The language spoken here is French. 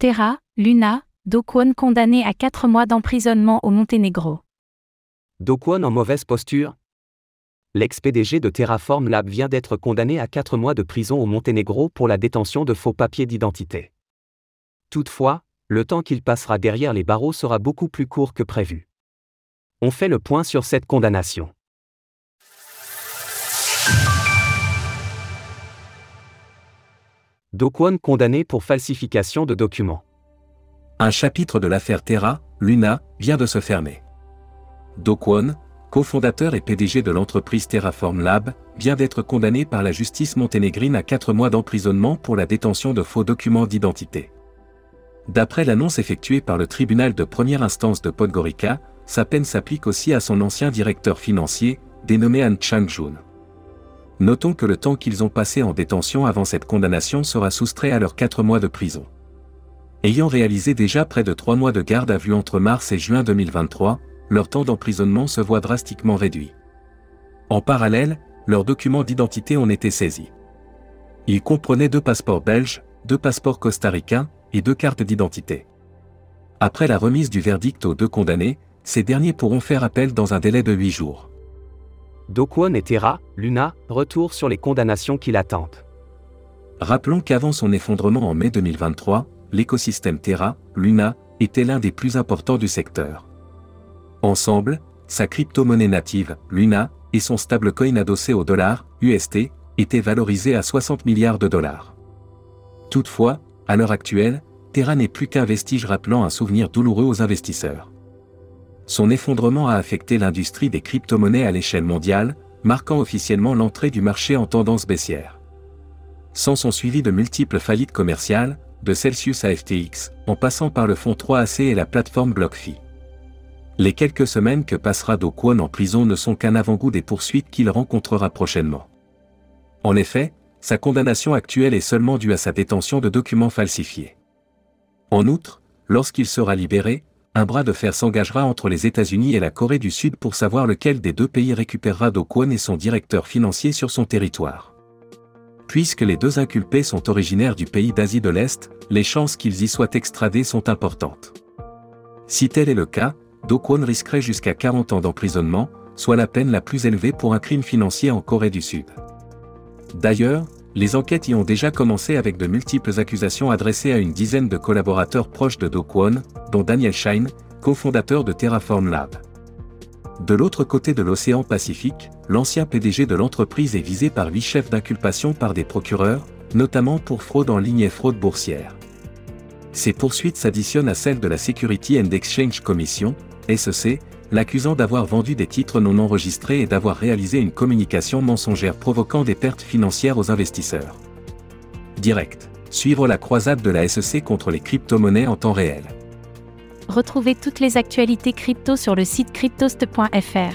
Terra, Luna, Dokwon condamné à 4 mois d'emprisonnement au Monténégro. Dokwon en mauvaise posture? L'ex-PDG de Terraform Lab vient d'être condamné à 4 mois de prison au Monténégro pour la détention de faux papiers d'identité. Toutefois, le temps qu'il passera derrière les barreaux sera beaucoup plus court que prévu. On fait le point sur cette condamnation. Dokwon condamné pour falsification de documents. Un chapitre de l'affaire Terra, Luna, vient de se fermer. Dokwon, cofondateur et PDG de l'entreprise Terraform Lab, vient d'être condamné par la justice monténégrine à 4 mois d'emprisonnement pour la détention de faux documents d'identité. D'après l'annonce effectuée par le tribunal de première instance de Podgorica, sa peine s'applique aussi à son ancien directeur financier, dénommé Han Chang-jun. Notons que le temps qu'ils ont passé en détention avant cette condamnation sera soustrait à leurs 4 mois de prison. Ayant réalisé déjà près de 3 mois de garde à vue entre mars et juin 2023, leur temps d'emprisonnement se voit drastiquement réduit. En parallèle, leurs documents d'identité ont été saisis. Ils comprenaient deux passeports belges, deux passeports costaricains et deux cartes d'identité. Après la remise du verdict aux deux condamnés, ces derniers pourront faire appel dans un délai de 8 jours. Dokwon et Terra, Luna, retour sur les condamnations qui l'attendent. Rappelons qu'avant son effondrement en mai 2023, l'écosystème Terra, Luna, était l'un des plus importants du secteur. Ensemble, sa crypto-monnaie native, Luna, et son stablecoin adossé au dollar, UST, étaient valorisés à 60 milliards de dollars. Toutefois, à l'heure actuelle, Terra n'est plus qu'un vestige rappelant un souvenir douloureux aux investisseurs. Son effondrement a affecté l'industrie des crypto-monnaies à l'échelle mondiale, marquant officiellement l'entrée du marché en tendance baissière. Sans son suivi de multiples faillites commerciales, de Celsius à FTX, en passant par le fonds 3AC et la plateforme BlockFi. Les quelques semaines que passera Do Kwon en prison ne sont qu'un avant-goût des poursuites qu'il rencontrera prochainement. En effet, sa condamnation actuelle est seulement due à sa détention de documents falsifiés. En outre, lorsqu'il sera libéré, un bras de fer s'engagera entre les États-Unis et la Corée du Sud pour savoir lequel des deux pays récupérera Do Kwon et son directeur financier sur son territoire. Puisque les deux inculpés sont originaires du pays d'Asie de l'Est, les chances qu'ils y soient extradés sont importantes. Si tel est le cas, Do Kwon risquerait jusqu'à 40 ans d'emprisonnement, soit la peine la plus élevée pour un crime financier en Corée du Sud. D'ailleurs, les enquêtes y ont déjà commencé avec de multiples accusations adressées à une dizaine de collaborateurs proches de Do dont Daniel Shine, cofondateur de Terraform Lab. De l'autre côté de l'océan Pacifique, l'ancien PDG de l'entreprise est visé par huit chefs d'inculpation par des procureurs, notamment pour fraude en ligne et fraude boursière. Ces poursuites s'additionnent à celles de la Security and Exchange Commission, SEC, l'accusant d'avoir vendu des titres non enregistrés et d'avoir réalisé une communication mensongère provoquant des pertes financières aux investisseurs. Direct. Suivre la croisade de la SEC contre les crypto-monnaies en temps réel. Retrouvez toutes les actualités crypto sur le site cryptost.fr.